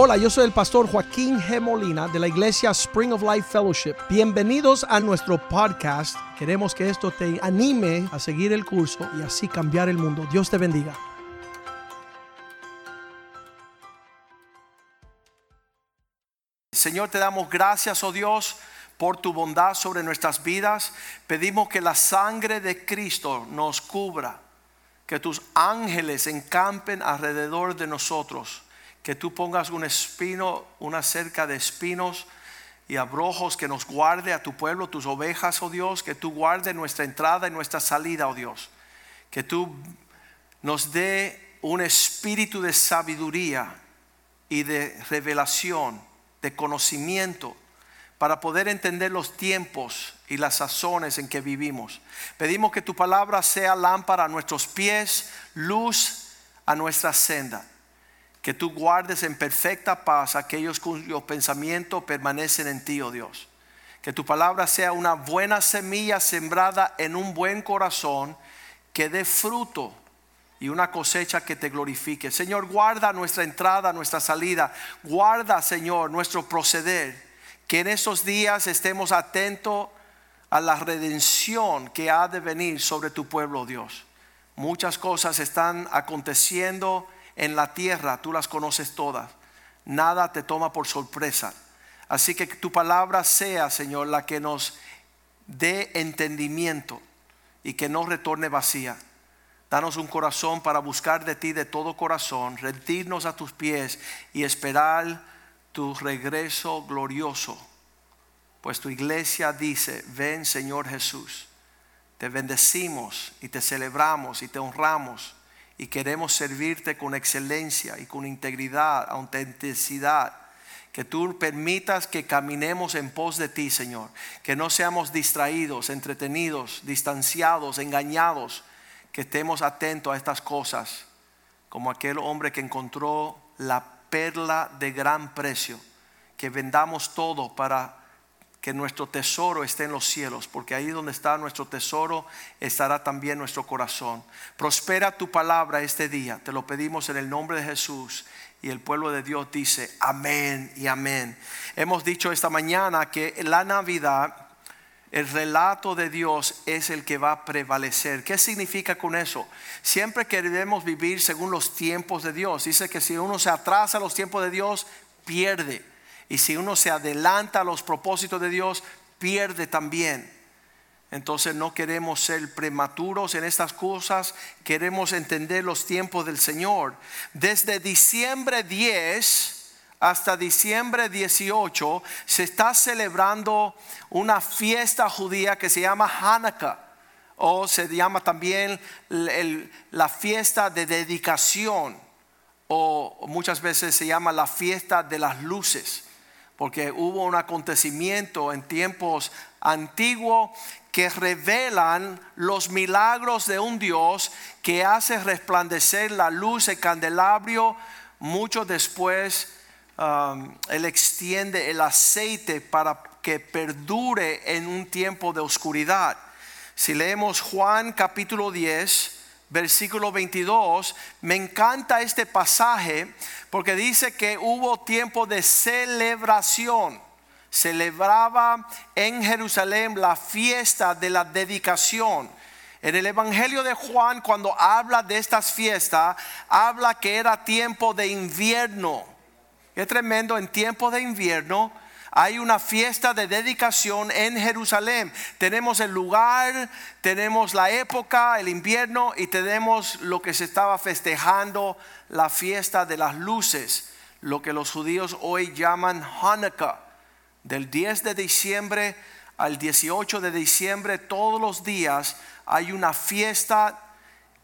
Hola, yo soy el pastor Joaquín G. Molina de la iglesia Spring of Life Fellowship. Bienvenidos a nuestro podcast. Queremos que esto te anime a seguir el curso y así cambiar el mundo. Dios te bendiga. Señor, te damos gracias, oh Dios, por tu bondad sobre nuestras vidas. Pedimos que la sangre de Cristo nos cubra, que tus ángeles encampen alrededor de nosotros, que tú pongas un espino, una cerca de espinos y abrojos que nos guarde a tu pueblo, tus ovejas, oh Dios, que tú guarde nuestra entrada y nuestra salida, oh Dios, que tú nos dé un espíritu de sabiduría y de revelación de conocimiento para poder entender los tiempos y las sazones en que vivimos. Pedimos que tu palabra sea lámpara a nuestros pies, luz a nuestra senda. Que tú guardes en perfecta paz aquellos cuyos pensamientos permanecen en ti, oh Dios. Que tu palabra sea una buena semilla sembrada en un buen corazón que dé fruto y una cosecha que te glorifique. Señor, guarda nuestra entrada, nuestra salida. Guarda, Señor, nuestro proceder. Que en estos días estemos atentos a la redención que ha de venir sobre tu pueblo, Dios. Muchas cosas están aconteciendo en la tierra, tú las conoces todas. Nada te toma por sorpresa. Así que tu palabra sea, Señor, la que nos dé entendimiento y que no retorne vacía. Danos un corazón para buscar de ti de todo corazón, rendirnos a tus pies y esperar tu regreso glorioso. Pues tu iglesia dice, ven Señor Jesús, te bendecimos y te celebramos y te honramos y queremos servirte con excelencia y con integridad, autenticidad. Que tú permitas que caminemos en pos de ti, Señor. Que no seamos distraídos, entretenidos, distanciados, engañados que estemos atentos a estas cosas, como aquel hombre que encontró la perla de gran precio, que vendamos todo para que nuestro tesoro esté en los cielos, porque ahí donde está nuestro tesoro estará también nuestro corazón. Prospera tu palabra este día, te lo pedimos en el nombre de Jesús. Y el pueblo de Dios dice, amén y amén. Hemos dicho esta mañana que la Navidad el relato de Dios es el que va a prevalecer. ¿Qué significa con eso? Siempre queremos vivir según los tiempos de Dios. Dice que si uno se atrasa a los tiempos de Dios, pierde. Y si uno se adelanta a los propósitos de Dios, pierde también. Entonces no queremos ser prematuros en estas cosas, queremos entender los tiempos del Señor. Desde diciembre 10 hasta diciembre 18 se está celebrando una fiesta judía que se llama Hanukkah o se llama también la fiesta de dedicación o muchas veces se llama la fiesta de las luces porque hubo un acontecimiento en tiempos antiguos que revelan los milagros de un Dios que hace resplandecer la luz, el candelabro, mucho después Um, él extiende el aceite para que perdure en un tiempo de oscuridad. Si leemos Juan capítulo 10, versículo 22, me encanta este pasaje porque dice que hubo tiempo de celebración. Celebraba en Jerusalén la fiesta de la dedicación. En el Evangelio de Juan, cuando habla de estas fiestas, habla que era tiempo de invierno es tremendo, en tiempo de invierno hay una fiesta de dedicación en Jerusalén. Tenemos el lugar, tenemos la época, el invierno y tenemos lo que se estaba festejando, la fiesta de las luces, lo que los judíos hoy llaman Hanukkah. Del 10 de diciembre al 18 de diciembre, todos los días hay una fiesta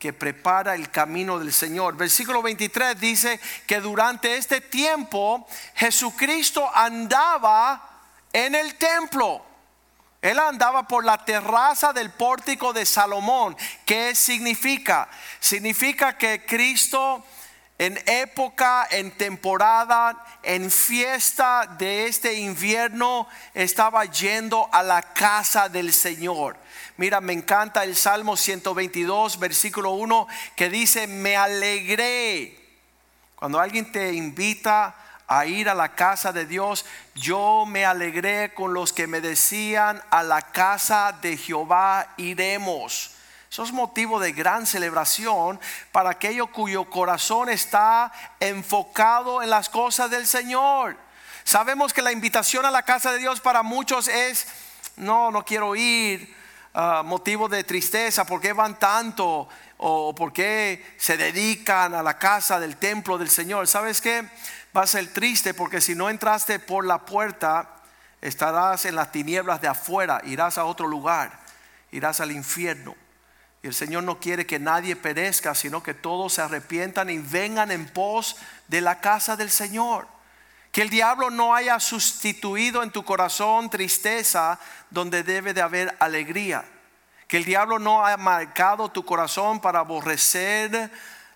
que prepara el camino del Señor. Versículo 23 dice que durante este tiempo Jesucristo andaba en el templo. Él andaba por la terraza del pórtico de Salomón. ¿Qué significa? Significa que Cristo en época, en temporada, en fiesta de este invierno, estaba yendo a la casa del Señor. Mira, me encanta el Salmo 122, versículo 1, que dice, me alegré. Cuando alguien te invita a ir a la casa de Dios, yo me alegré con los que me decían, a la casa de Jehová iremos. Eso es motivo de gran celebración para aquellos cuyo corazón está enfocado en las cosas del Señor. Sabemos que la invitación a la casa de Dios para muchos es, no, no quiero ir, ah, motivo de tristeza, ¿por qué van tanto? ¿O por qué se dedican a la casa del templo del Señor? ¿Sabes qué? Va a ser triste porque si no entraste por la puerta, estarás en las tinieblas de afuera, irás a otro lugar, irás al infierno. Y el Señor no quiere que nadie perezca, sino que todos se arrepientan y vengan en pos de la casa del Señor. Que el diablo no haya sustituido en tu corazón tristeza donde debe de haber alegría. Que el diablo no haya marcado tu corazón para aborrecer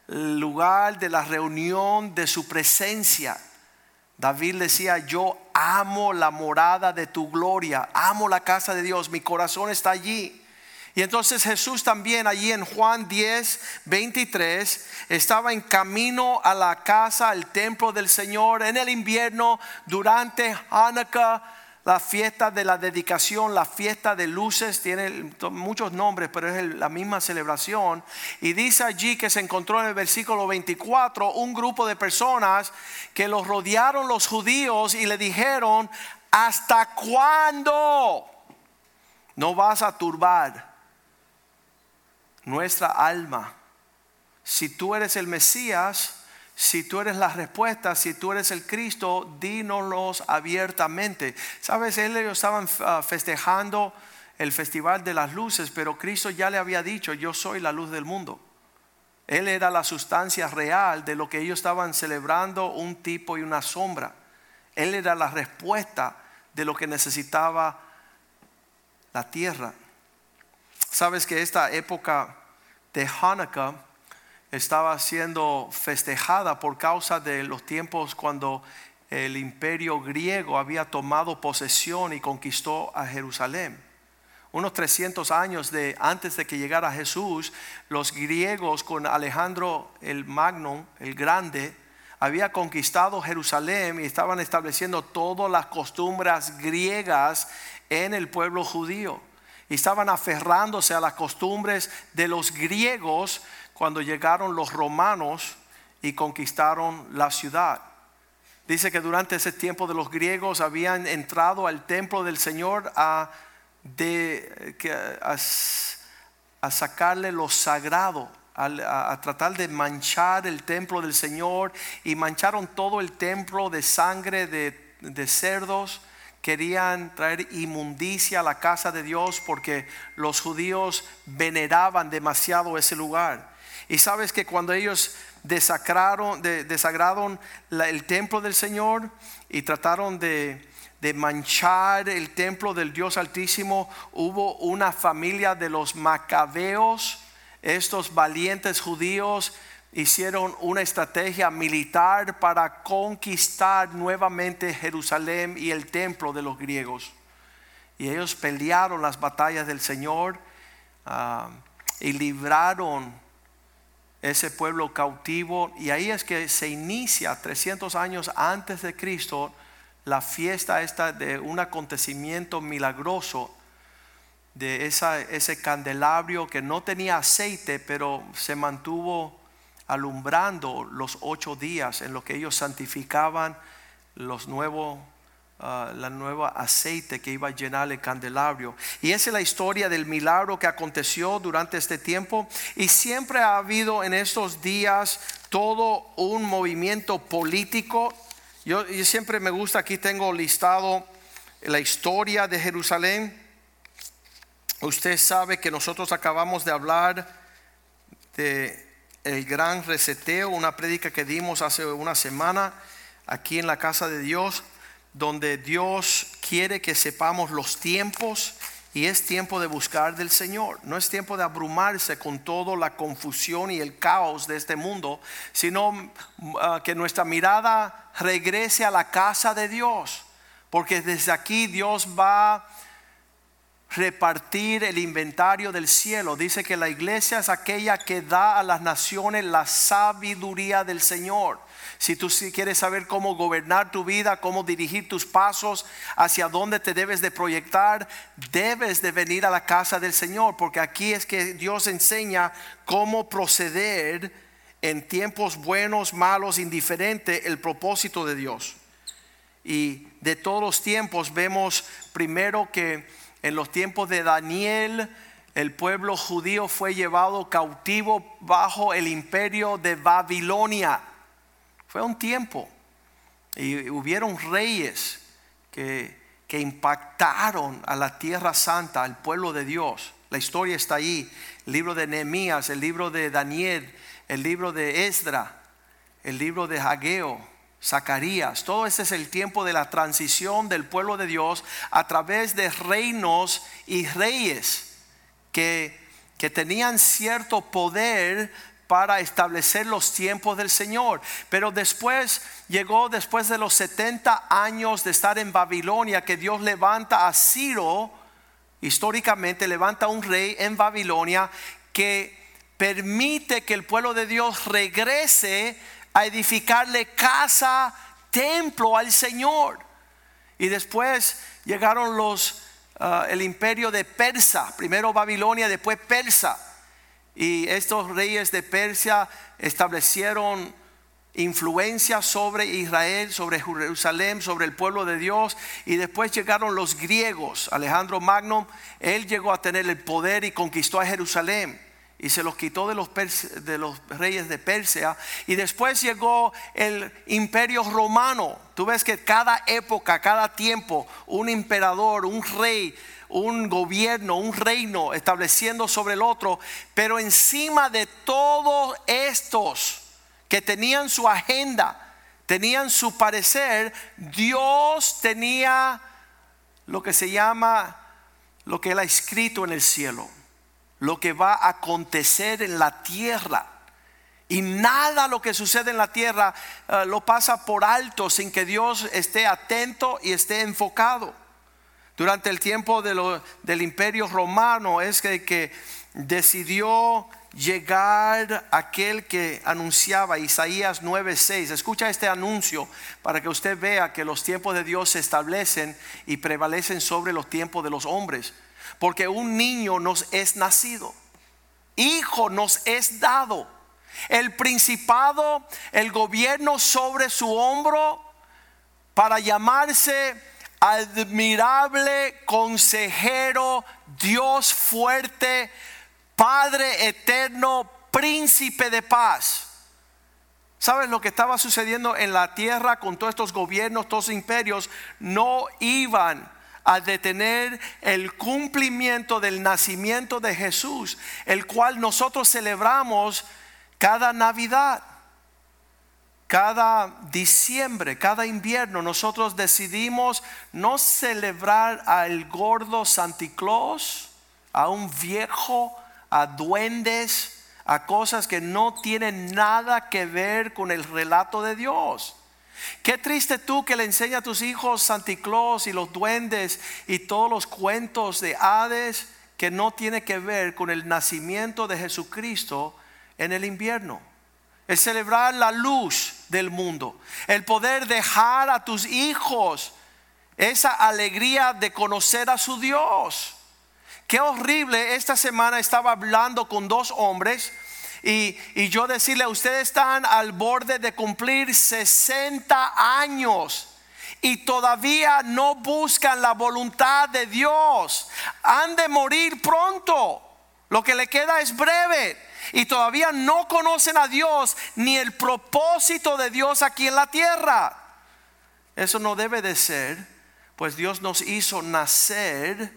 el lugar de la reunión de su presencia. David decía, yo amo la morada de tu gloria, amo la casa de Dios, mi corazón está allí. Y entonces Jesús también allí en Juan 10, 23, estaba en camino a la casa, al templo del Señor en el invierno durante Hanukkah, la fiesta de la dedicación, la fiesta de luces, tiene muchos nombres, pero es la misma celebración. Y dice allí que se encontró en el versículo 24 un grupo de personas que los rodearon los judíos y le dijeron, ¿hasta cuándo no vas a turbar? Nuestra alma. Si tú eres el Mesías, si tú eres la respuesta, si tú eres el Cristo, dínoslos abiertamente. Sabes, ellos estaban ah, festejando el festival de las luces, pero Cristo ya le había dicho, yo soy la luz del mundo. Él era la sustancia real de lo que ellos estaban celebrando, un tipo y una sombra. Él era la respuesta de lo que necesitaba la tierra. Sabes que esta época de Hanukkah estaba siendo festejada por causa de los tiempos cuando el imperio griego había tomado posesión y conquistó a Jerusalén. Unos 300 años de, antes de que llegara Jesús, los griegos con Alejandro el Magno, el Grande, había conquistado Jerusalén y estaban estableciendo todas las costumbres griegas en el pueblo judío y estaban aferrándose a las costumbres de los griegos cuando llegaron los romanos y conquistaron la ciudad. Dice que durante ese tiempo de los griegos habían entrado al templo del Señor a, a, sacarle lo sagrado, a, tratar de manchar el templo del Señor y mancharon todo el templo de sangre de, de cerdos querían traer inmundicia a la casa de Dios porque los judíos veneraban demasiado ese lugar. Y sabes que cuando ellos desagraron, desagraron el templo del Señor y trataron de, de manchar el templo del Dios Altísimo, hubo una familia de los macabeos, estos valientes judíos hicieron una estrategia militar para conquistar nuevamente Jerusalén y el templo de los griegos. Y ellos pelearon las batallas del Señor ah, y libraron ese pueblo cautivo. Y ahí es que se inicia 300 años antes de Cristo la fiesta esta de un acontecimiento milagroso de esa, ese candelabro que no tenía aceite, pero se mantuvo alumbrando los ocho días en los que ellos santificaban los nuevos ah, la nueva aceite que iba a llenar el candelabro. Y esa es la historia del milagro que aconteció durante este tiempo. Y siempre ha habido en estos días todo un movimiento político. Yo, yo siempre me gusta, aquí tengo listado la historia de Jerusalén. Usted sabe que nosotros acabamos de hablar de el gran reseteo, una prédica que dimos hace una semana aquí en la casa de Dios, donde Dios quiere que sepamos los tiempos y es tiempo de buscar del Señor. No es tiempo de abrumarse con toda la confusión y el caos de este mundo, sino ah, que nuestra mirada regrese a la casa de Dios, porque desde aquí Dios va repartir el inventario del cielo. Dice que la iglesia es aquella que da a las naciones la sabiduría del Señor. Si tú quieres saber cómo gobernar tu vida, cómo dirigir tus pasos, hacia dónde te debes de proyectar, debes de venir a la casa del Señor, porque aquí es que Dios enseña cómo proceder en tiempos buenos, malos, indiferentes, el propósito de Dios. Y de todos los tiempos vemos primero que en los tiempos de Daniel, el pueblo judío fue llevado cautivo bajo el imperio de Babilonia. Fue un tiempo. Y hubieron reyes que, que impactaron a la tierra santa, al pueblo de Dios. La historia está ahí. El libro de Nehemías, el libro de Daniel, el libro de Esdra, el libro de Hageo, Zacarías. Todo ese es el tiempo de la transición del pueblo de Dios a través de reinos y reyes que, que tenían cierto poder para establecer los tiempos del Señor. Pero después llegó, después de los 70 años de estar en Babilonia, que Dios levanta a Ciro, históricamente levanta un rey en Babilonia que permite que el pueblo de Dios regrese a edificarle casa, templo al Señor. Y después llegaron los, ah, el imperio de Persa, primero Babilonia, después Persa. Y estos reyes de Persia establecieron influencia sobre Israel, sobre Jerusalén, sobre el pueblo de Dios. Y después llegaron los griegos. Alejandro Magno, él llegó a tener el poder y conquistó a Jerusalén y se los quitó de los, de los reyes de Persia. Y después llegó el imperio romano. Tú ves que cada época, cada tiempo, un emperador, un rey, un gobierno, un reino estableciendo sobre el otro. Pero encima de todos estos que tenían su agenda, tenían su parecer, Dios tenía lo que se llama, lo que él ha escrito en el cielo lo que va a acontecer en la tierra. Y nada lo que sucede en la tierra eh, lo pasa por alto sin que Dios esté atento y esté enfocado. Durante el tiempo del imperio romano es que, que decidió llegar aquel que anunciaba Isaías 9:6. Escucha este anuncio para que usted vea que los tiempos de Dios se establecen y prevalecen sobre los tiempos de los hombres porque un niño nos es nacido, hijo nos es dado, el principado, el gobierno sobre su hombro para llamarse admirable consejero, Dios fuerte, Padre eterno, príncipe de paz. ¿Sabes lo que estaba sucediendo en la tierra con todos estos gobiernos, todos imperios? No iban a detener el cumplimiento del nacimiento de Jesús, el cual nosotros celebramos cada Navidad, cada diciembre, cada invierno. Nosotros decidimos no celebrar al gordo Santa Claus, a un viejo, a duendes, a cosas que no tienen nada que ver con el relato de Dios. Qué triste tú que le enseñas a tus hijos Santa Claus y los duendes y todos los cuentos de Hades que no tiene que ver con el nacimiento de Jesucristo en el invierno. El celebrar la luz del mundo, el poder dejar a tus hijos esa alegría de conocer a su Dios. Qué horrible, esta semana estaba hablando con dos hombres y, yo decirle, ustedes están al borde de cumplir 60 años y todavía no buscan la voluntad de Dios. Han de morir pronto. Lo que le queda es breve. Y todavía no conocen a Dios ni el propósito de Dios aquí en la tierra. Eso no debe de ser, pues Dios nos hizo nacer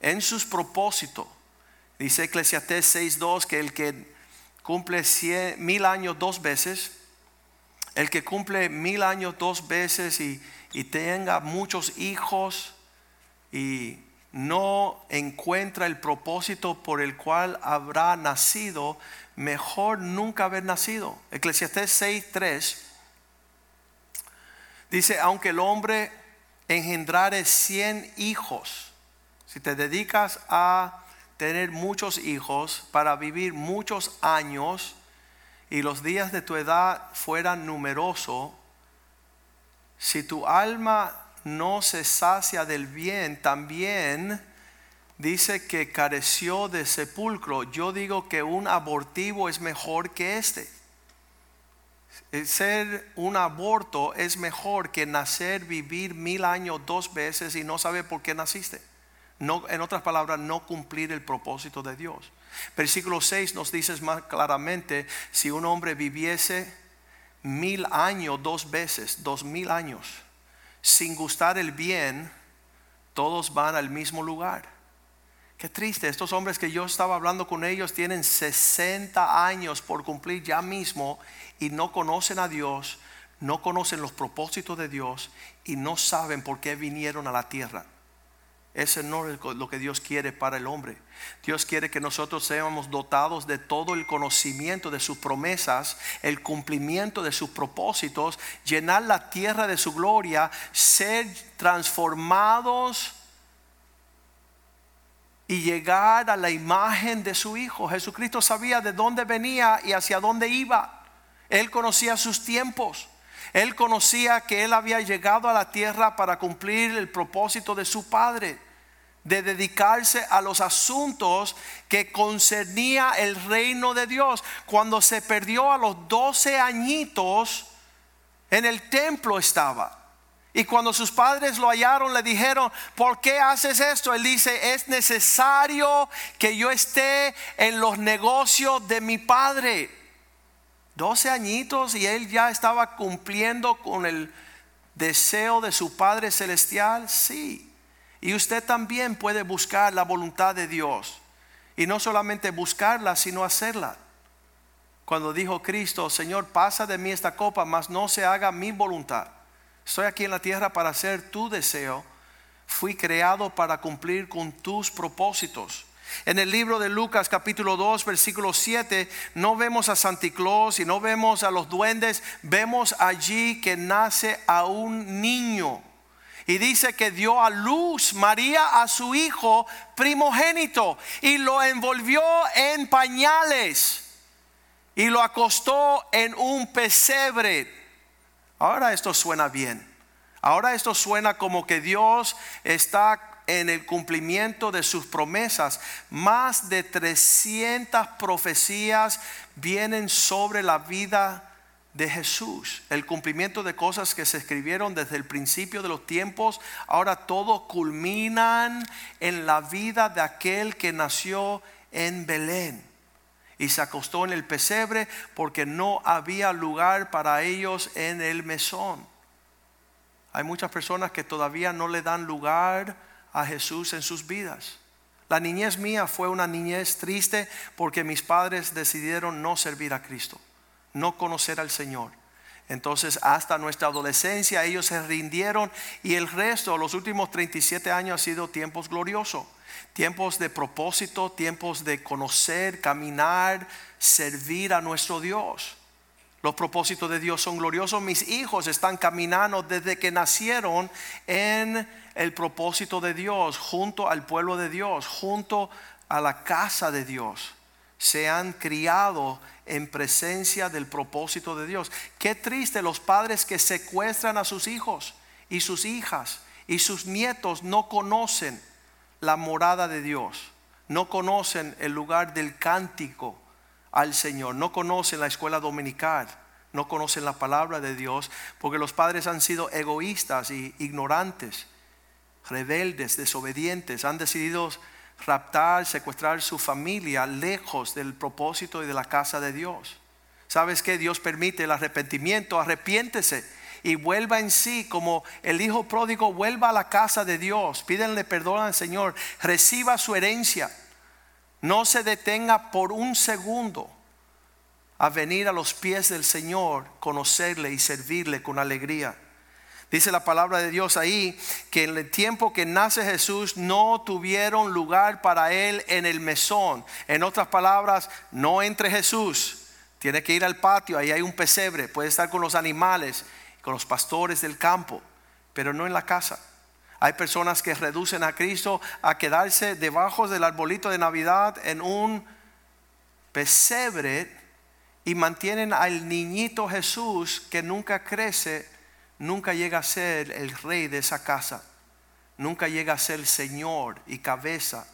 en sus propósitos. Dice Eclesiastés 6.2 que el que cumple mil años dos veces, el que cumple mil años dos veces y, y tenga muchos hijos y no encuentra el propósito por el cual habrá nacido, mejor nunca haber nacido. Eclesiastés 6:3 dice, aunque el hombre engendrare cien hijos, Si te dedicas a tener muchos hijos para vivir muchos años y los días de tu edad fueran numerosos, si tu alma no se sacia del bien, también dice que careció de sepulcro. Yo digo que un abortivo es mejor que este. Ser un aborto es mejor que nacer, vivir mil años dos veces y no saber por qué naciste. No, en otras palabras, no cumplir el propósito de Dios. Versículo 6 nos dice más claramente, si un hombre viviese mil años dos veces, dos mil años, sin gustar el bien, todos van al mismo lugar. Qué triste, estos hombres que yo estaba hablando con ellos tienen 60 años por cumplir ya mismo y no conocen a Dios, no conocen los propósitos de Dios y no saben por qué vinieron a la tierra. Ese no es lo que Dios quiere para el hombre. Dios quiere que nosotros seamos dotados de todo el conocimiento de sus promesas, el cumplimiento de sus propósitos, llenar la tierra de su gloria, ser transformados y llegar a la imagen de su Hijo. Jesucristo sabía de dónde venía y hacia dónde iba. Él conocía sus tiempos. Él conocía que Él había llegado a la tierra para cumplir el propósito de su Padre de dedicarse a los asuntos que concernía el reino de Dios. Cuando se perdió a los 12 añitos, en el templo estaba. Y cuando sus padres lo hallaron, le dijeron, ¿por qué haces esto? Él dice, es necesario que yo esté en los negocios de mi padre. 12 añitos y él ya estaba cumpliendo con el deseo de su Padre Celestial. Sí. Y usted también puede buscar la voluntad de Dios. Y no solamente buscarla, sino hacerla. Cuando dijo Cristo, Señor, pasa de mí esta copa, mas no se haga mi voluntad. Estoy aquí en la tierra para hacer tu deseo. Fui creado para cumplir con tus propósitos. En el libro de Lucas capítulo 2 versículo 7 no vemos a Santa Claus y no vemos a los duendes, vemos allí que nace a un niño y dice que dio a luz María a su hijo primogénito y lo envolvió en pañales y lo acostó en un pesebre. Ahora esto suena bien. Ahora esto suena como que Dios está en el cumplimiento de sus promesas. Más de 300 profecías vienen sobre la vida de Jesús, el cumplimiento de cosas que se escribieron desde el principio de los tiempos, ahora todo culminan en la vida de aquel que nació en Belén y se acostó en el pesebre porque no había lugar para ellos en el mesón. Hay muchas personas que todavía no le dan lugar a Jesús en sus vidas. La niñez mía fue una niñez triste porque mis padres decidieron no servir a Cristo no conocer al Señor. Entonces hasta nuestra adolescencia ellos se rindieron y el resto, los últimos 37 años ha sido tiempos gloriosos, tiempos de propósito, tiempos de conocer, caminar, servir a nuestro Dios. Los propósitos de Dios son gloriosos. Mis hijos están caminando desde que nacieron en el propósito de Dios, junto al pueblo de Dios, junto a la casa de Dios. Se han criado en presencia del propósito de Dios. Qué triste los padres que secuestran a sus hijos y sus hijas y sus nietos no conocen la morada de Dios, no conocen el lugar del cántico al Señor, no conocen la escuela dominical, no conocen la palabra de Dios, porque los padres han sido egoístas y ignorantes, rebeldes, desobedientes, han decidido raptar, secuestrar su familia lejos del propósito y de la casa de Dios. ¿Sabes que Dios permite el arrepentimiento? Arrepiéntese y vuelva en sí como el hijo pródigo vuelva a la casa de Dios. Pídenle perdón al Señor, reciba su herencia. No se detenga por un segundo a venir a los pies del Señor, conocerle y servirle con alegría. Dice la palabra de Dios ahí que en el tiempo que nace Jesús no tuvieron lugar para él en el mesón. En otras palabras, no entre Jesús. Tiene que ir al patio, ahí hay un pesebre, puede estar con los animales, con los pastores del campo, pero no en la casa. Hay personas que reducen a Cristo a quedarse debajo del arbolito de Navidad en un pesebre y mantienen al niñito Jesús que nunca crece, nunca llega a ser el rey de esa casa, nunca llega a ser Señor y cabeza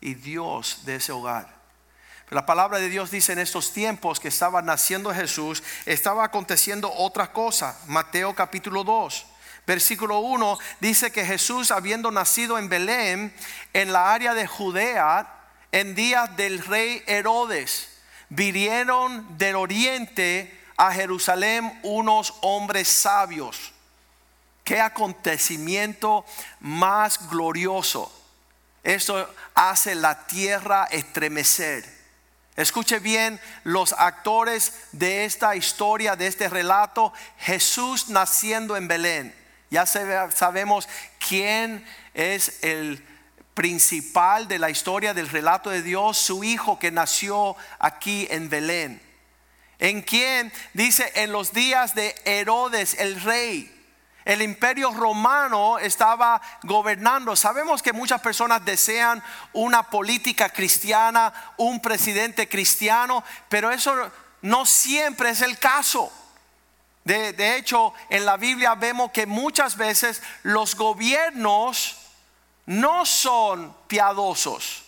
y Dios de ese hogar. la palabra de Dios dice en estos tiempos que estaba naciendo Jesús, estaba aconteciendo otra cosa. Mateo capítulo 2. Versículo 1 dice que Jesús, habiendo nacido en Belén, en la área de Judea, en días del rey Herodes, vinieron del oriente a Jerusalén unos hombres sabios. Qué acontecimiento más glorioso. Esto hace la tierra estremecer. Escuche bien los actores de esta historia, de este relato. Jesús naciendo en Belén. Ya sabemos quién es el principal de la historia del relato de Dios, su hijo que nació aquí en Belén. En quien dice en los días de Herodes el rey. El imperio romano estaba gobernando. Sabemos que muchas personas desean una política cristiana, un presidente cristiano, pero eso no siempre es el caso. De, hecho, en la Biblia vemos que muchas veces los gobiernos no son piadosos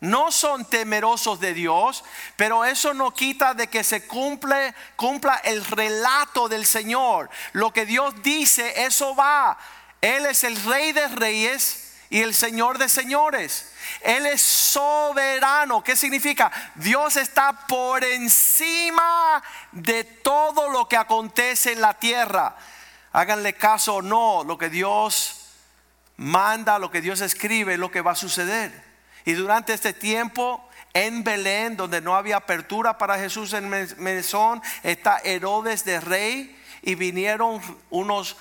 no son temerosos de Dios, pero eso no quita de que se cumple, cumpla el relato del Señor. Lo que Dios dice, eso va. Él es el rey de reyes y el señor de señores. Él es soberano. ¿Qué significa? Dios está por encima de todo lo que acontece en la tierra. Háganle caso o no, lo que Dios manda, lo que Dios escribe, lo que va a suceder. Y durante este tiempo en Belén, donde no había apertura para Jesús en Mesón, está Herodes de rey y vinieron unos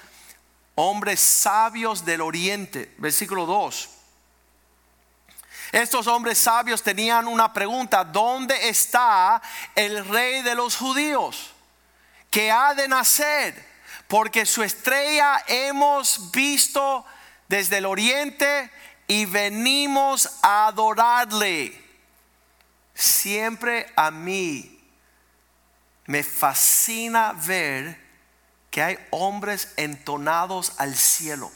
hombres sabios del oriente. Versículo 2. Estos hombres sabios tenían una pregunta, ¿dónde está el rey de los judíos? Que ha de nacer, porque su estrella hemos visto desde el oriente y venimos a adorarle. Siempre a mí me fascina ver que hay hombres entonados al cielo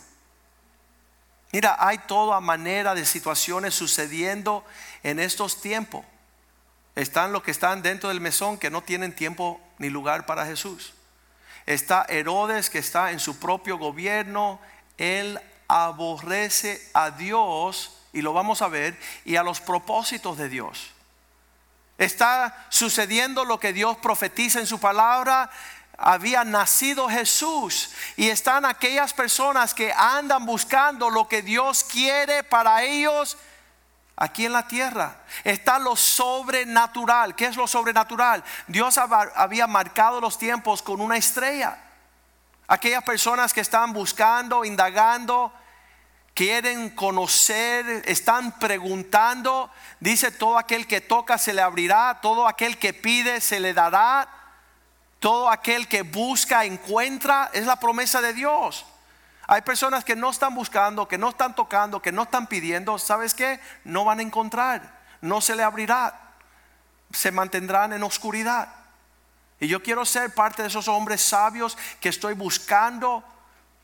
Mira, hay toda manera de situaciones sucediendo en estos tiempos. Están los que están dentro del mesón que no tienen tiempo ni lugar para Jesús. Está Herodes que está en su propio gobierno. Él aborrece a Dios, y lo vamos a ver, y a los propósitos de Dios. Está sucediendo lo que Dios profetiza en su palabra había nacido Jesús y están aquellas personas que andan buscando lo que Dios quiere para ellos aquí en la tierra. Está lo sobrenatural. ¿Qué es lo sobrenatural? Dios había marcado los tiempos con una estrella. Aquellas personas que están buscando, indagando, quieren conocer, están preguntando, dice todo aquel que toca se le abrirá, todo aquel que pide se le dará. Todo aquel que busca encuentra, es la promesa de Dios. Hay personas que no están buscando, que no están tocando, que no están pidiendo, ¿sabes qué? No van a encontrar, no se le abrirá, se mantendrán en oscuridad. Y yo quiero ser parte de esos hombres sabios que estoy buscando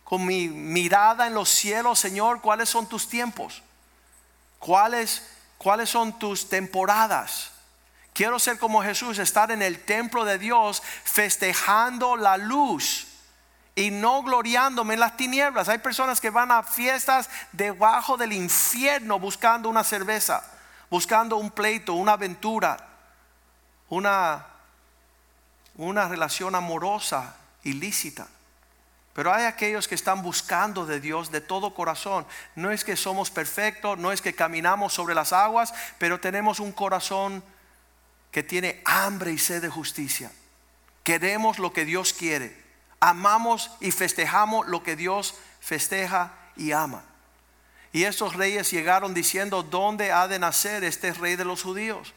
con mi mirada en los cielos, Señor, ¿cuáles son tus tiempos? ¿Cuáles, cuáles son tus temporadas? Quiero ser como Jesús, estar en el templo de Dios festejando la luz y no gloriándome en las tinieblas. Hay personas que van a fiestas debajo del infierno buscando una cerveza, buscando un pleito, una aventura, una, una relación amorosa, ilícita. Pero hay aquellos que están buscando de Dios de todo corazón. No es que somos perfectos, no es que caminamos sobre las aguas, pero tenemos un corazón que tiene hambre y sed de justicia. Queremos lo que Dios quiere. Amamos y festejamos lo que Dios festeja y ama. Y estos reyes llegaron diciendo, ¿dónde ha de nacer este rey de los judíos?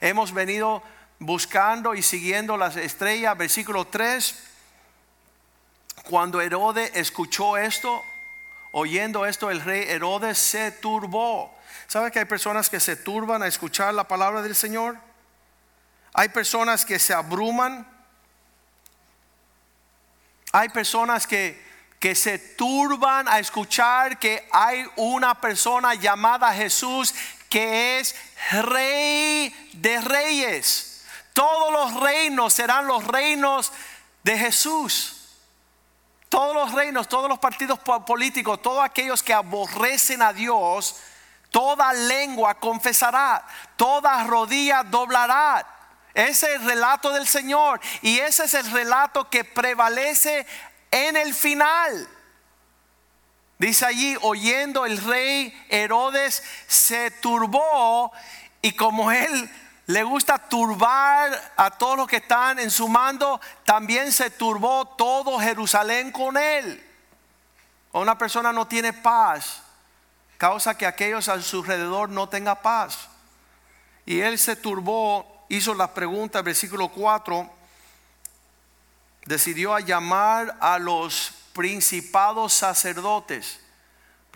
Hemos venido buscando y siguiendo las estrellas. Versículo 3. Cuando Herodes escuchó esto, oyendo esto, el rey Herodes se turbó. ¿Sabe que hay personas que se turban a escuchar la palabra del Señor? Hay personas que se abruman. Hay personas que, que se turban a escuchar que hay una persona llamada Jesús que es rey de reyes. Todos los reinos serán los reinos de Jesús. Todos los reinos, todos los partidos políticos, todos aquellos que aborrecen a Dios, toda lengua confesará, toda rodilla doblará. Ese es el relato del Señor y ese es el relato que prevalece en el final. Dice allí, oyendo el rey Herodes se turbó y como él le gusta turbar a todos los que están en su mando, también se turbó todo Jerusalén con él. Una persona no tiene paz, causa que aquellos a su alrededor no tengan paz. Y él se turbó, hizo la pregunta, versículo 4, decidió a llamar a los principados sacerdotes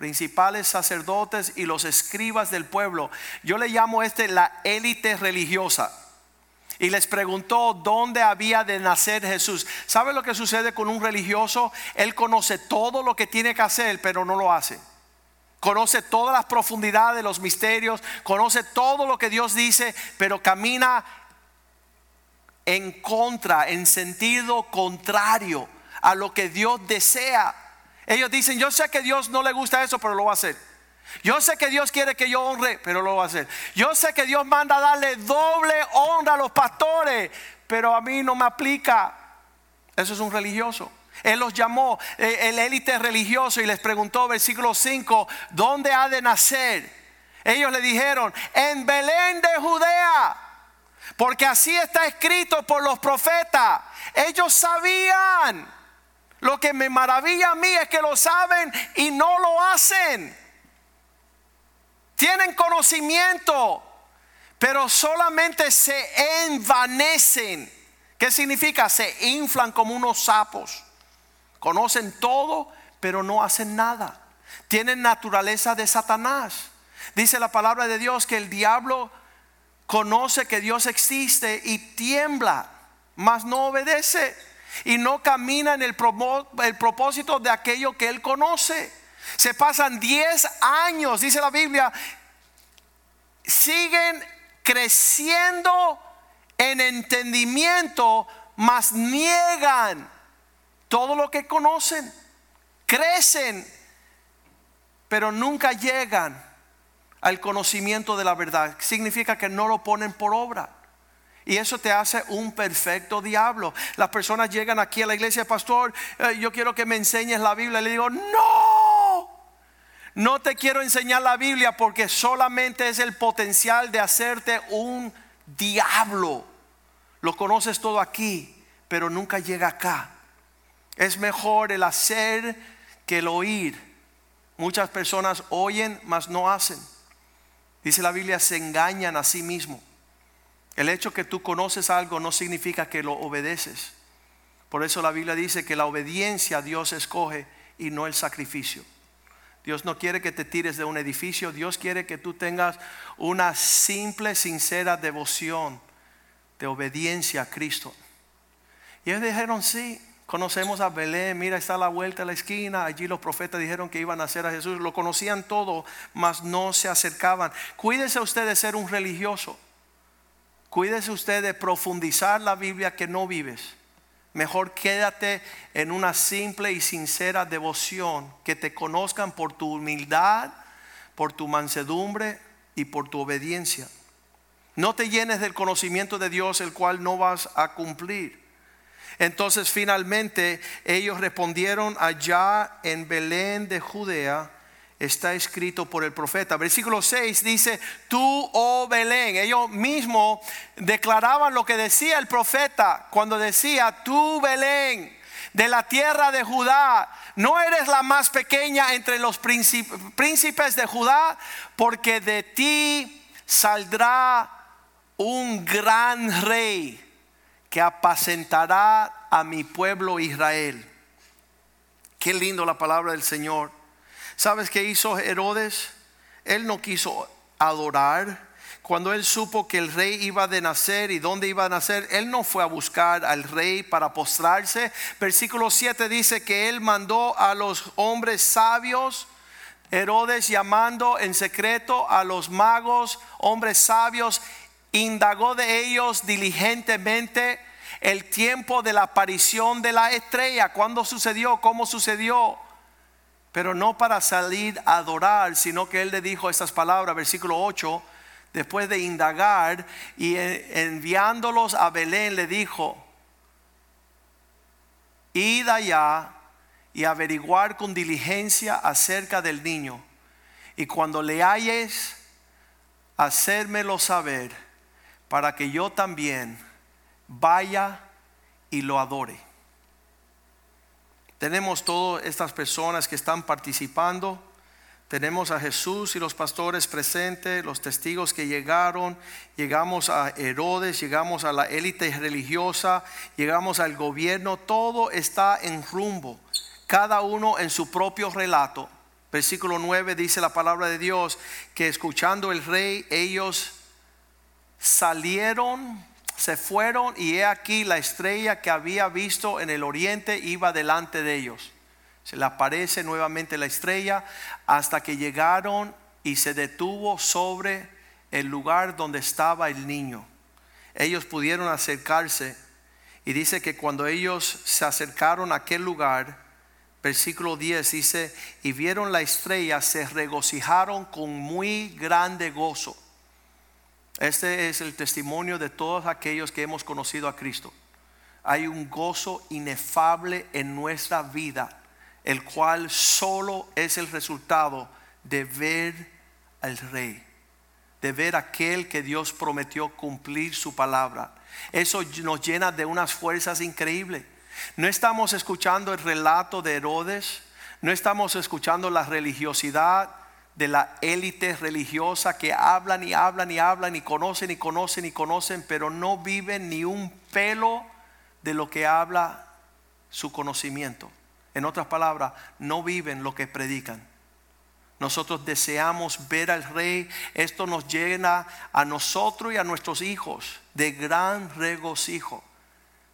principales sacerdotes y los escribas del pueblo. Yo le llamo este la élite religiosa. Y les preguntó dónde había de nacer Jesús. ¿Sabe lo que sucede con un religioso? Él conoce todo lo que tiene que hacer, pero no lo hace. Conoce todas las profundidades de los misterios, conoce todo lo que Dios dice, pero camina en contra, en sentido contrario a lo que Dios desea. Ellos dicen, yo sé que Dios no le gusta eso, pero lo va a hacer. Yo sé que Dios quiere que yo honre, pero lo va a hacer. Yo sé que Dios manda darle doble honra a los pastores, pero a mí no me aplica. Eso es un religioso. Él los llamó eh, el élite religioso y les preguntó, versículo 5, ¿dónde ha de nacer? Ellos le dijeron, en Belén de Judea, porque así está escrito por los profetas. Ellos sabían lo que me maravilla a mí es que lo saben y no lo hacen. Tienen conocimiento, pero solamente se envanecen. ¿Qué significa? Se inflan como unos sapos. Conocen todo, pero no hacen nada. Tienen naturaleza de Satanás. Dice la palabra de Dios que el diablo conoce que Dios existe y tiembla, mas no obedece y no camina en el, propósito de aquello que él conoce. Se pasan 10 años, dice la Biblia, siguen creciendo en entendimiento, mas niegan todo lo que conocen. Crecen, pero nunca llegan al conocimiento de la verdad. Significa que no lo ponen por obra. Y eso te hace un perfecto diablo. Las personas llegan aquí a la iglesia, pastor, eh, yo quiero que me enseñes la Biblia. Le digo, no, no te quiero enseñar la Biblia porque solamente es el potencial de hacerte un diablo. Lo conoces todo aquí, pero nunca llega acá. Es mejor el hacer que el oír. Muchas personas oyen, mas no hacen. Dice la Biblia, se engañan a sí mismos. El hecho que tú conoces algo no significa que lo obedeces. Por eso la Biblia dice que la obediencia Dios escoge y no el sacrificio. Dios no quiere que te tires de un edificio, Dios quiere que tú tengas una simple, sincera devoción de obediencia a Cristo. Y ellos dijeron, sí, conocemos a Belén, mira, está a la vuelta de la esquina, allí los profetas dijeron que iban a hacer a Jesús, lo conocían todo, mas no se acercaban. Cuídese usted de ser un religioso. Cuídese usted de profundizar la Biblia que no vives. Mejor quédate en una simple y sincera devoción, que te conozcan por tu humildad, por tu mansedumbre y por tu obediencia. No te llenes del conocimiento de Dios, el cual no vas a cumplir. Entonces finalmente ellos respondieron allá en Belén de Judea está escrito por el profeta. Versículo 6 dice, tú, oh Belén, ellos mismos declaraban lo que decía el profeta cuando decía, tú Belén, de la tierra de Judá, no eres la más pequeña entre los príncipes de Judá, porque de ti saldrá un gran rey que apacentará a mi pueblo Israel. Qué lindo la palabra del Señor. ¿Sabes qué hizo Herodes? Él no quiso adorar. Cuando él supo que el rey iba de nacer y dónde iba a nacer, él no fue a buscar al rey para postrarse. Versículo 7 dice que él mandó a los hombres sabios, Herodes llamando en secreto a los magos, hombres sabios, indagó de ellos diligentemente el tiempo de la aparición de la estrella, cuándo sucedió, cómo sucedió. Pero no para salir a adorar, sino que él le dijo estas palabras, versículo 8, después de indagar y enviándolos a Belén, le dijo, id allá y averiguar con diligencia acerca del niño, y cuando le halles, hacérmelo saber, para que yo también vaya y lo adore. Tenemos todas estas personas que están participando. Tenemos a Jesús y los pastores presentes, los testigos que llegaron. Llegamos a Herodes, llegamos a la élite religiosa, llegamos al gobierno. Todo está en rumbo, cada uno en su propio relato. Versículo 9 dice la palabra de Dios que escuchando el rey, ellos salieron se fueron y he aquí la estrella que había visto en el oriente iba delante de ellos. Se le aparece nuevamente la estrella hasta que llegaron y se detuvo sobre el lugar donde estaba el niño. Ellos pudieron acercarse y dice que cuando ellos se acercaron a aquel lugar, versículo 10 dice, y vieron la estrella, se regocijaron con muy grande gozo. Este es el testimonio de todos aquellos que hemos conocido a Cristo. Hay un gozo inefable en nuestra vida, el cual solo es el resultado de ver al Rey, de ver aquel que Dios prometió cumplir su palabra. Eso nos llena de unas fuerzas increíbles. No estamos escuchando el relato de Herodes, no estamos escuchando la religiosidad, de la élite religiosa que hablan y hablan y hablan y conocen y conocen y conocen, pero no viven ni un pelo de lo que habla su conocimiento. En otras palabras, no viven lo que predican. Nosotros deseamos ver al rey. Esto nos llena a nosotros y a nuestros hijos de gran regocijo,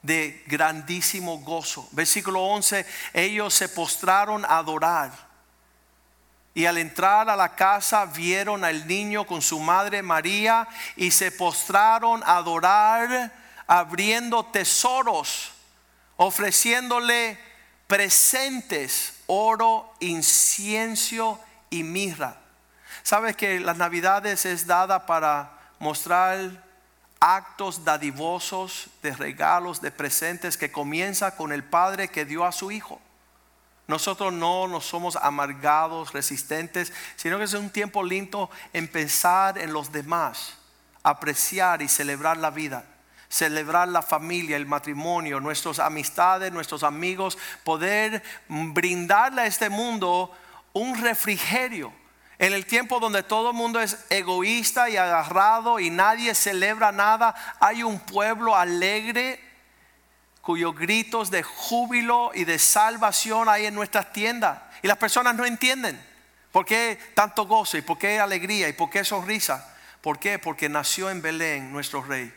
de grandísimo gozo. Versículo 11, ellos se postraron a adorar y al entrar a la casa vieron al niño con su madre María y se postraron a adorar abriendo tesoros, ofreciéndole presentes, oro, incienso y mirra. Sabes que las navidades es dada para mostrar actos dadivosos de regalos, de presentes que comienza con el Padre que dio a su Hijo. Nosotros no nos somos amargados, resistentes, sino que es un tiempo lindo en pensar en los demás, apreciar y celebrar la vida, celebrar la familia, el matrimonio, nuestras amistades, nuestros amigos, poder brindarle a este mundo un refrigerio. En el tiempo donde todo el mundo es egoísta y agarrado y nadie celebra nada, hay un pueblo alegre cuyos gritos de júbilo y de salvación hay en nuestras tiendas. Y las personas no entienden por qué tanto gozo y por qué alegría y por qué sonrisa. ¿Por qué? Porque nació en Belén nuestro rey.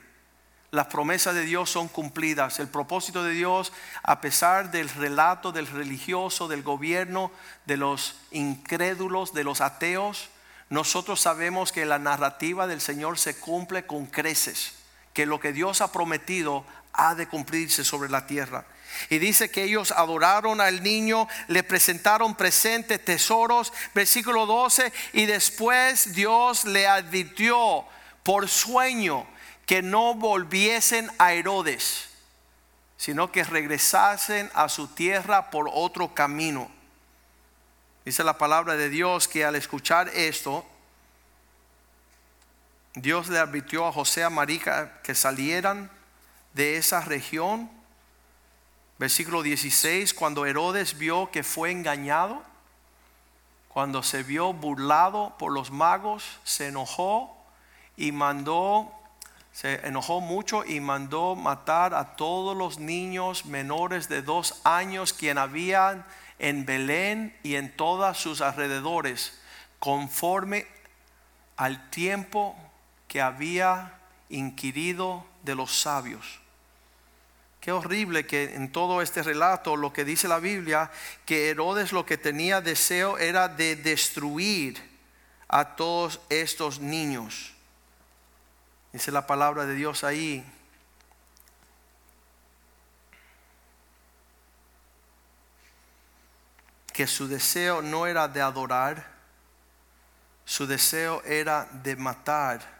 Las promesas de Dios son cumplidas. El propósito de Dios, a pesar del relato del religioso, del gobierno, de los incrédulos, de los ateos, nosotros sabemos que la narrativa del Señor se cumple con creces, que lo que Dios ha prometido ha de cumplirse sobre la tierra. Y dice que ellos adoraron al niño, le presentaron presentes, tesoros, versículo 12, y después Dios le advirtió por sueño que no volviesen a Herodes, sino que regresasen a su tierra por otro camino. Dice la palabra de Dios que al escuchar esto, Dios le advirtió a José a María que salieran de esa región. Versículo 16, cuando Herodes vio que fue engañado, cuando se vio burlado por los magos, se enojó y mandó se enojó mucho y mandó matar a todos los niños menores de dos años quien habían en Belén y en todos sus alrededores, conforme al tiempo que había inquirido de los sabios. Qué horrible que en todo este relato lo que dice la Biblia, que Herodes lo que tenía deseo era de destruir a todos estos niños. Dice la palabra de Dios ahí. Que su deseo no era de adorar, su deseo era de matar.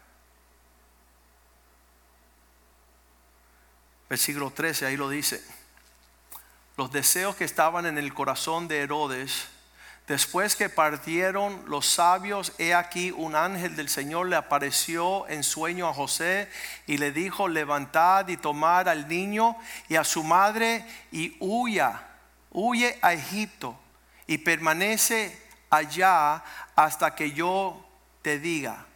Versículo 13, ahí lo dice. Los deseos que estaban en el corazón de Herodes Después que partieron los sabios, he aquí un ángel del Señor le apareció en sueño a José y le dijo, levantad y tomad al niño y a su madre y huya, huye a Egipto y permanece allá hasta que yo te diga,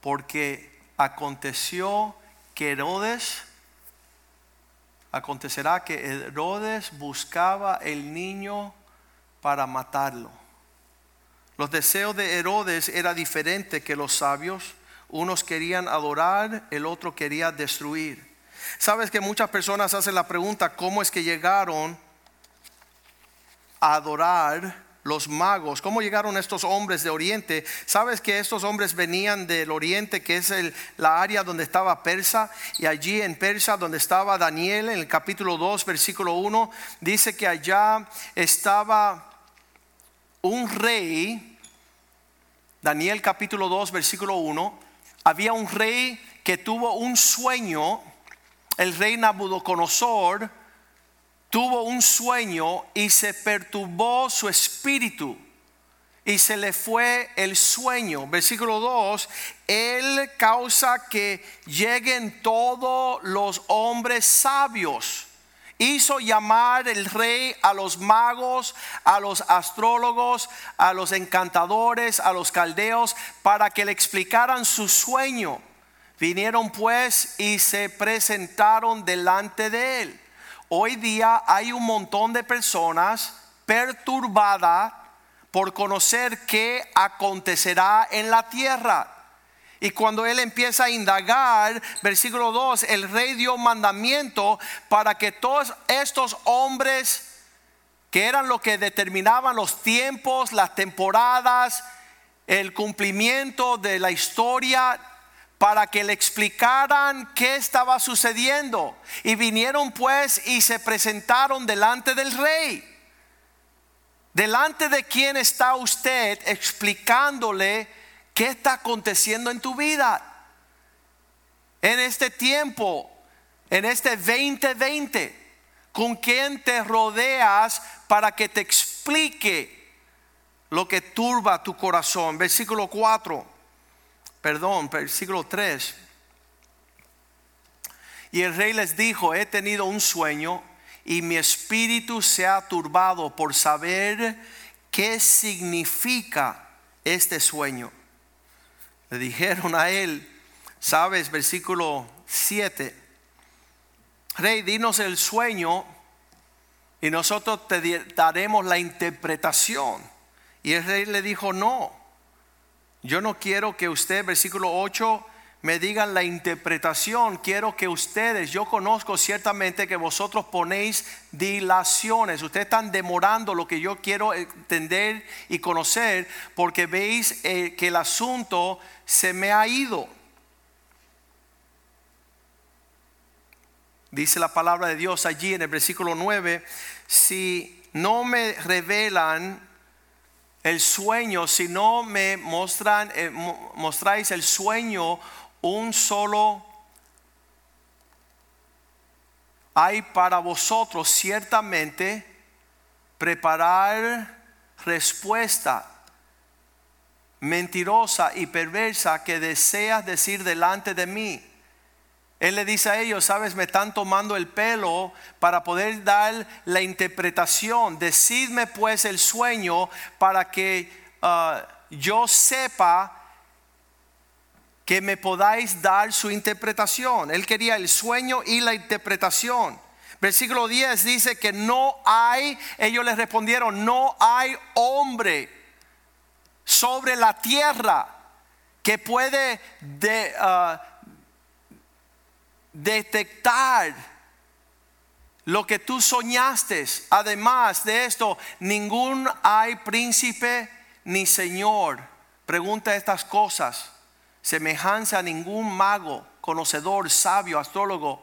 porque aconteció que Herodes, acontecerá que Herodes buscaba el niño para matarlo. Los deseos de Herodes era diferente que los sabios. Unos querían adorar, el otro quería destruir. Sabes que muchas personas hacen la pregunta, ¿cómo es que llegaron a adorar los magos? ¿Cómo llegaron estos hombres de Oriente? ¿Sabes que estos hombres venían del Oriente, que es el, la área donde estaba Persa? Y allí en Persa, donde estaba Daniel, en el capítulo 2, versículo 1, dice que allá estaba un rey, Daniel capítulo 2, versículo 1, había un rey que tuvo un sueño, el rey Nabucodonosor tuvo un sueño y se perturbó su espíritu y se le fue el sueño. Versículo 2, él causa que lleguen todos los hombres sabios hizo llamar el rey a los magos, a los astrólogos, a los encantadores, a los caldeos, para que le explicaran su sueño. Vinieron pues y se presentaron delante de él. Hoy día hay un montón de personas perturbadas por conocer qué acontecerá en la tierra. Y cuando él empieza a indagar, versículo 2, el rey dio mandamiento para que todos estos hombres, que eran lo que determinaban los tiempos, las temporadas, el cumplimiento de la historia, para que le explicaran qué estaba sucediendo. Y vinieron pues y se presentaron delante del rey. Delante de quién está usted explicándole ¿Qué está aconteciendo en tu vida? En este tiempo, en este 2020, ¿con quién te rodeas para que te explique lo que turba tu corazón? Versículo 4, perdón, versículo 3. Y el rey les dijo, he tenido un sueño y mi espíritu se ha turbado por saber qué significa este sueño. Le dijeron a él, sabes, versículo 7, Rey, dinos el sueño y nosotros te daremos la interpretación. Y el rey le dijo, no, yo no quiero que usted, versículo 8, me digan la interpretación, quiero que ustedes, yo conozco ciertamente que vosotros ponéis dilaciones, ustedes están demorando lo que yo quiero entender y conocer porque veis eh, que el asunto se me ha ido. Dice la palabra de Dios allí en el versículo 9, si no me revelan el sueño, si no me mostran, eh, mostráis el sueño un solo hay para vosotros ciertamente preparar respuesta mentirosa y perversa que deseas decir delante de mí. Él le dice a ellos, sabes, me están tomando el pelo para poder dar la interpretación. Decidme pues el sueño para que ah, yo sepa que me podáis dar su interpretación. Él quería el sueño y la interpretación. Versículo 10 dice que no hay, ellos les respondieron, no hay hombre sobre la tierra que puede de, ah, detectar lo que tú soñaste. Además de esto, ningún hay príncipe ni señor. Pregunta estas cosas. Semejanza a ningún mago, conocedor, sabio, astrólogo,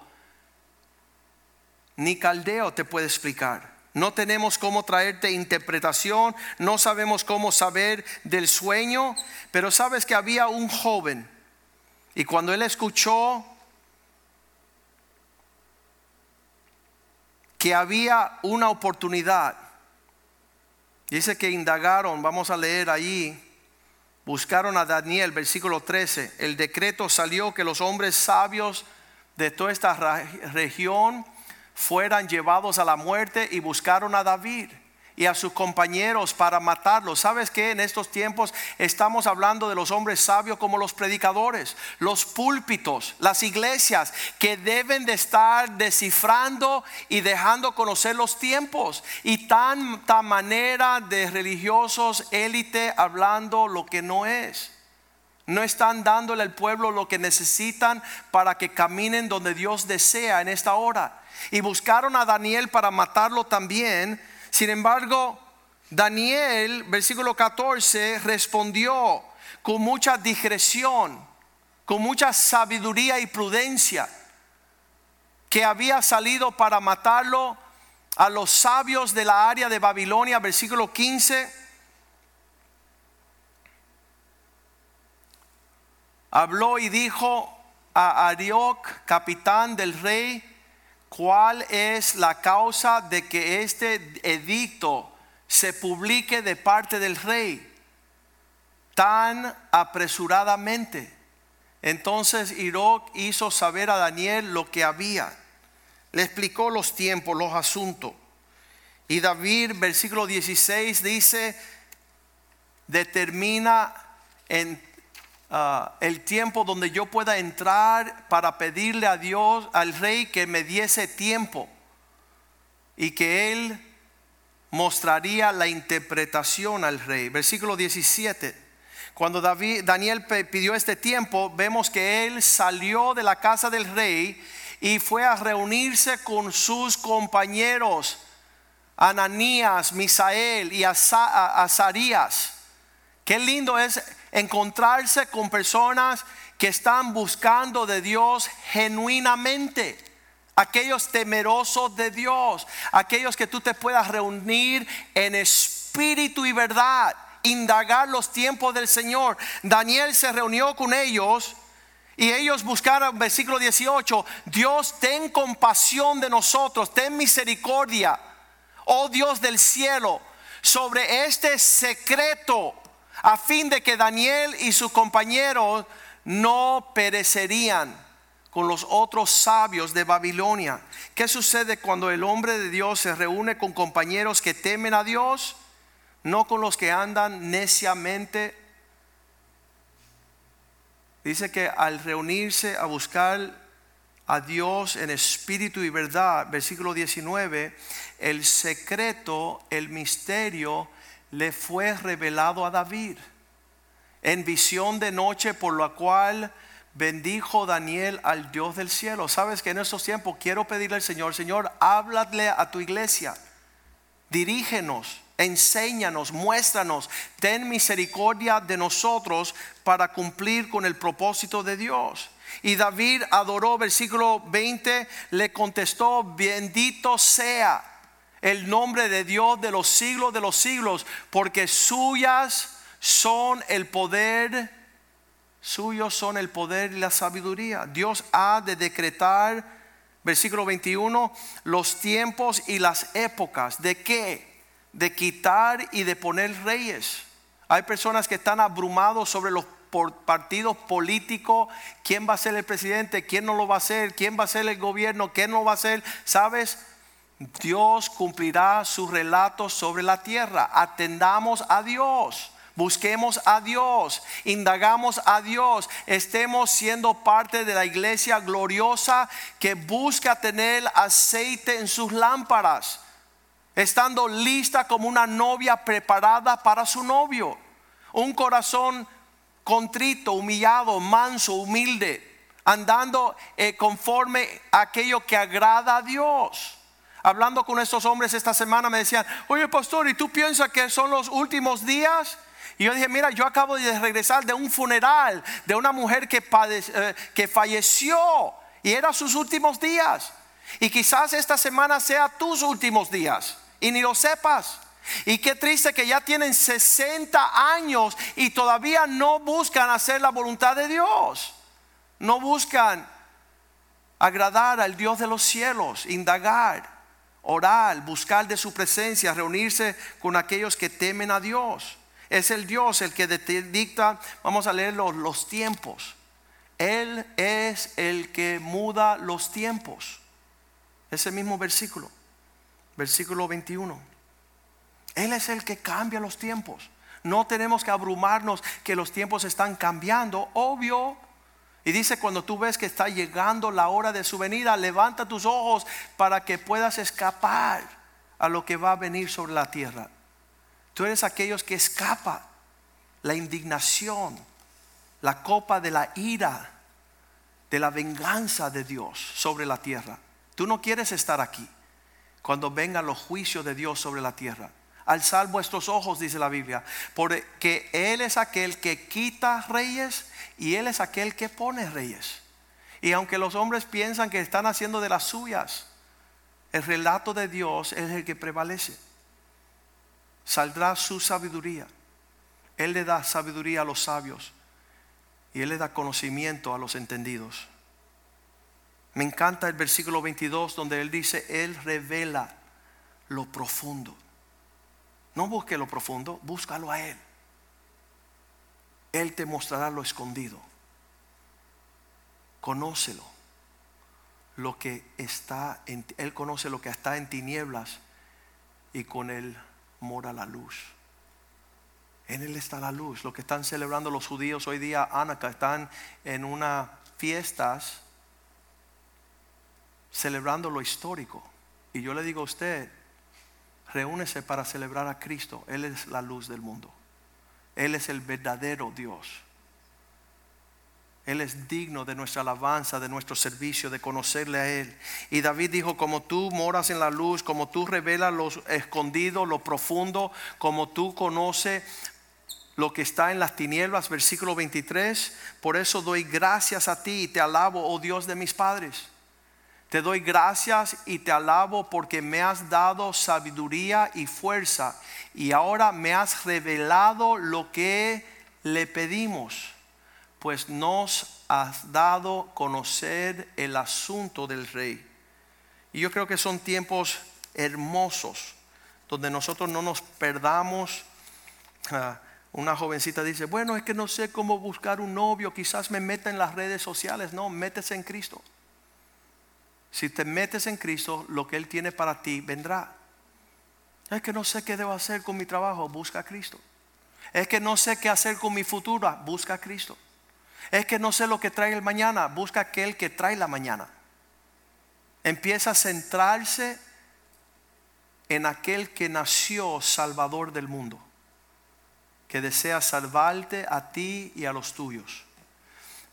ni caldeo te puede explicar. No tenemos cómo traerte interpretación, no sabemos cómo saber del sueño, pero sabes que había un joven y cuando él escuchó que había una oportunidad. Dice que indagaron, vamos a leer ahí, buscaron a Daniel, versículo 13. El decreto salió que los hombres sabios de toda esta región fueran llevados a la muerte y buscaron a David y a sus compañeros para matarlos. ¿Sabes que en estos tiempos estamos hablando de los hombres sabios como los predicadores, los púlpitos, las iglesias que deben de estar descifrando y dejando conocer los tiempos y tanta manera de religiosos élite hablando lo que no es. No están dándole al pueblo lo que necesitan para que caminen donde Dios desea en esta hora. Y buscaron a Daniel para matarlo también sin embargo, Daniel, versículo 14, respondió con mucha discreción, con mucha sabiduría y prudencia, que había salido para matarlo a los sabios de la área de Babilonia, versículo 15. Habló y dijo a Arioc, capitán del rey, cuál es la causa de que este edicto se publique de parte del rey tan apresuradamente. Entonces Iroc hizo saber a Daniel lo que había. Le explicó los tiempos, los asuntos. Y David, versículo 16, dice, determina en Ah, el tiempo donde yo pueda entrar para pedirle a Dios, al rey, que me diese tiempo y que él mostraría la interpretación al rey. Versículo 17. Cuando David, Daniel pidió este tiempo, vemos que él salió de la casa del rey y fue a reunirse con sus compañeros, Ananías, Misael y Azarías. Qué lindo es encontrarse con personas que están buscando de Dios genuinamente. Aquellos temerosos de Dios, aquellos que tú te puedas reunir en espíritu y verdad, indagar los tiempos del Señor. Daniel se reunió con ellos y ellos buscaron, versículo 18, Dios, ten compasión de nosotros, ten misericordia, oh Dios del cielo, sobre este secreto a fin de que Daniel y sus compañeros no perecerían con los otros sabios de Babilonia. ¿Qué sucede cuando el hombre de Dios se reúne con compañeros que temen a Dios? No con los que andan neciamente. Dice que al reunirse a buscar a Dios en espíritu y verdad, versículo 19, el secreto, el misterio, le fue revelado a David en visión de noche, por la cual bendijo Daniel al Dios del cielo. Sabes que en estos tiempos quiero pedirle al Señor, Señor, háblale a tu iglesia, dirígenos, enséñanos, muéstranos, ten misericordia de nosotros para cumplir con el propósito de Dios. Y David adoró, versículo 20, le contestó, bendito sea el nombre de Dios de los siglos de los siglos, porque suyas son el poder, suyos son el poder y la sabiduría. Dios ha de decretar, versículo 21, los tiempos y las épocas. ¿De qué? De quitar y de poner reyes. Hay personas que están abrumados sobre los partidos políticos, quién va a ser el presidente, quién no lo va a ser, quién va a ser el gobierno, quién no va a ser, ¿sabes? Dios cumplirá su relato sobre la tierra. Atendamos a Dios. Busquemos a Dios, indagamos a Dios, estemos siendo parte de la iglesia gloriosa que busca tener aceite en sus lámparas, estando lista como una novia preparada para su novio. Un corazón contrito, humillado, manso, humilde, andando eh, conforme a aquello que agrada a Dios. Hablando con estos hombres esta semana me decían, oye pastor, ¿y tú piensas que son los últimos días? Y yo dije, mira, yo acabo de regresar de un funeral de una mujer que, eh, que falleció y era sus últimos días. Y quizás esta semana sea tus últimos días y ni lo sepas. Y qué triste que ya tienen 60 años y todavía no buscan hacer la voluntad de Dios. No buscan agradar al Dios de los cielos, indagar, orar, buscar de su presencia, reunirse con aquellos que temen a Dios. Es el Dios el que dicta, vamos a leer los, los tiempos. Él es el que muda los tiempos. Ese mismo versículo, versículo 21. Él es el que cambia los tiempos. No tenemos que abrumarnos que los tiempos están cambiando, obvio. Y dice, cuando tú ves que está llegando la hora de su venida, levanta tus ojos para que puedas escapar a lo que va a venir sobre la tierra. Tú eres aquellos que escapa la indignación, la copa de la ira, de la venganza de Dios sobre la tierra. Tú no quieres estar aquí cuando vengan los juicios de Dios sobre la tierra alzar vuestros ojos, dice la Biblia, porque Él es aquel que quita reyes y Él es aquel que pone reyes. Y aunque los hombres piensan que están haciendo de las suyas, el relato de Dios es el que prevalece. Saldrá su sabiduría. Él le da sabiduría a los sabios y Él le da conocimiento a los entendidos. Me encanta el versículo 22 donde Él dice, Él revela lo profundo. No busque lo profundo, búscalo a Él. Él te mostrará lo escondido. Conócelo. Lo que está en, Él conoce lo que está en tinieblas y con Él mora la luz. En Él está la luz. Lo que están celebrando los judíos hoy día, Anaka, están en unas fiestas celebrando lo histórico. Y yo le digo a usted, reúnese para celebrar a Cristo. Él es la luz del mundo. Él es el verdadero Dios. Él es digno de nuestra alabanza, de nuestro servicio, de conocerle a Él. Y David dijo, como tú moras en la luz, como tú revelas lo escondido, lo profundo, como tú conoces lo que está en las tinieblas, versículo 23, por eso doy gracias a ti y te alabo, oh Dios de mis padres te doy gracias y te alabo porque me has dado sabiduría y fuerza y ahora me has revelado lo que le pedimos, pues nos has dado conocer el asunto del rey. Y yo creo que son tiempos hermosos donde nosotros no nos perdamos. Ah, una jovencita dice, bueno, es que no sé cómo buscar un novio, quizás me meta en las redes sociales. No, métese en Cristo. Si te metes en Cristo, lo que Él tiene para ti vendrá. Es que no sé qué debo hacer con mi trabajo, busca a Cristo. Es que no sé qué hacer con mi futuro, busca a Cristo. Es que no sé lo que trae el mañana, busca aquel que trae la mañana. Empieza a centrarse en aquel que nació Salvador del mundo, que desea salvarte a ti y a los tuyos.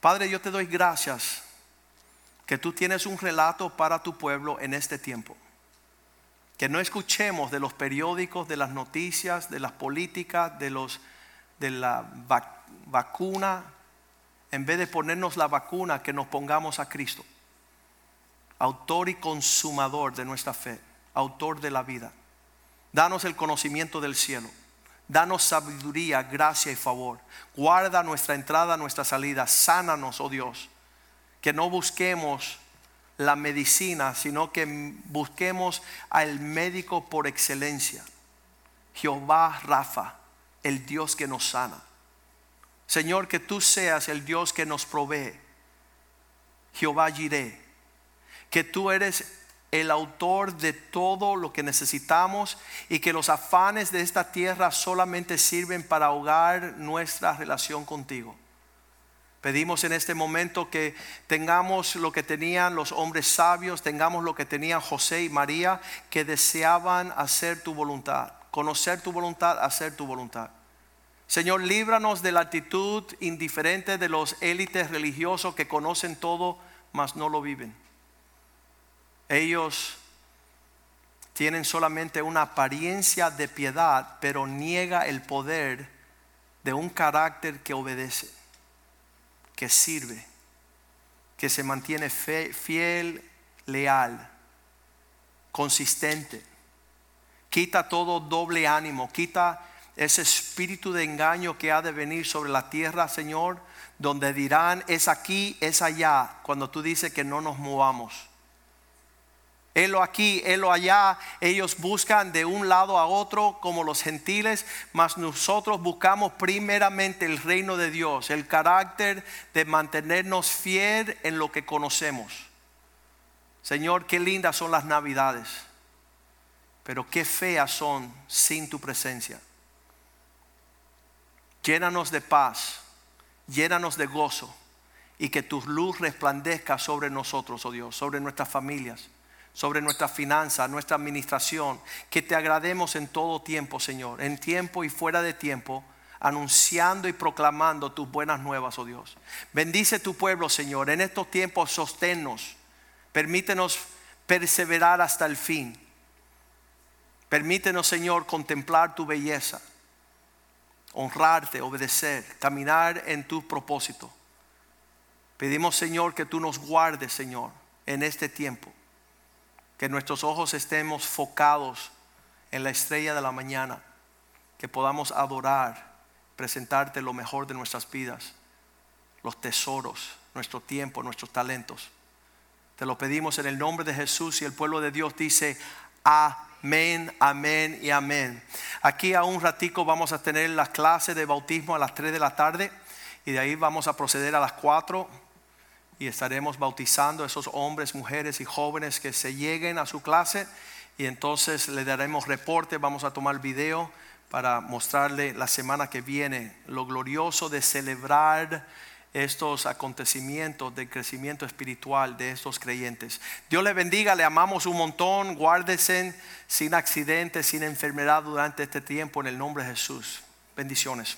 Padre, yo te doy gracias que tú tienes un relato para tu pueblo en este tiempo. Que no escuchemos de los periódicos, de las noticias, de las políticas, de, los, de la vacuna. En vez de ponernos la vacuna, que nos pongamos a Cristo. Autor y consumador de nuestra fe. Autor de la vida. Danos el conocimiento del cielo. Danos sabiduría, gracia y favor. Guarda nuestra entrada, nuestra salida. Sánanos, oh Dios que no busquemos la medicina, sino que busquemos al médico por excelencia, Jehová Rafa, el Dios que nos sana. Señor, que tú seas el Dios que nos provee, Jehová Jireh, que tú eres el autor de todo lo que necesitamos y que los afanes de esta tierra solamente sirven para ahogar nuestra relación contigo. Pedimos en este momento que tengamos lo que tenían los hombres sabios, tengamos lo que tenían José y María, que deseaban hacer tu voluntad, conocer tu voluntad, hacer tu voluntad. Señor, líbranos de la actitud indiferente de los élites religiosos que conocen todo, mas no lo viven. Ellos tienen solamente una apariencia de piedad, pero niega el poder de un carácter que obedece, que sirve, que se mantiene fiel, leal, consistente. Quita todo doble ánimo, quita ese espíritu de engaño que ha de venir sobre la tierra, Señor, donde dirán es aquí, es allá, cuando tú dices que no nos movamos. Helo aquí, helo allá. Ellos buscan de un lado a otro como los gentiles, mas nosotros buscamos primeramente el reino de Dios, el carácter de mantenernos fiel en lo que conocemos. Señor, qué lindas son las navidades, pero qué feas son sin tu presencia. Llénanos de paz, llénanos de gozo y que tu luz resplandezca sobre nosotros, oh Dios, sobre nuestras familias sobre nuestra finanza, nuestra administración, que te agrademos en todo tiempo, Señor, en tiempo y fuera de tiempo, anunciando y proclamando tus buenas nuevas, oh Dios. Bendice tu pueblo, Señor, en estos tiempos sosténnos, permítenos perseverar hasta el fin. Permítenos, Señor, contemplar tu belleza, honrarte, obedecer, caminar en tu propósito. Pedimos, Señor, que tú nos guardes, Señor, en este tiempo que nuestros ojos estemos focados en la estrella de la mañana, que podamos adorar, presentarte lo mejor de nuestras vidas, los tesoros, nuestro tiempo, nuestros talentos. Te lo pedimos en el nombre de Jesús y el pueblo de Dios dice, amén, amén y amén. Aquí a un ratico vamos a tener la clase de bautismo a las 3 de la tarde y de ahí vamos a proceder a las 4 y estaremos bautizando a esos hombres, mujeres y jóvenes que se lleguen a su clase y entonces le daremos reporte, vamos a tomar video para mostrarle la semana que viene lo glorioso de celebrar estos acontecimientos de crecimiento espiritual de estos creyentes. Dios le bendiga, le amamos un montón, guárdese sin accidentes, sin enfermedad durante este tiempo en el nombre de Jesús. Bendiciones.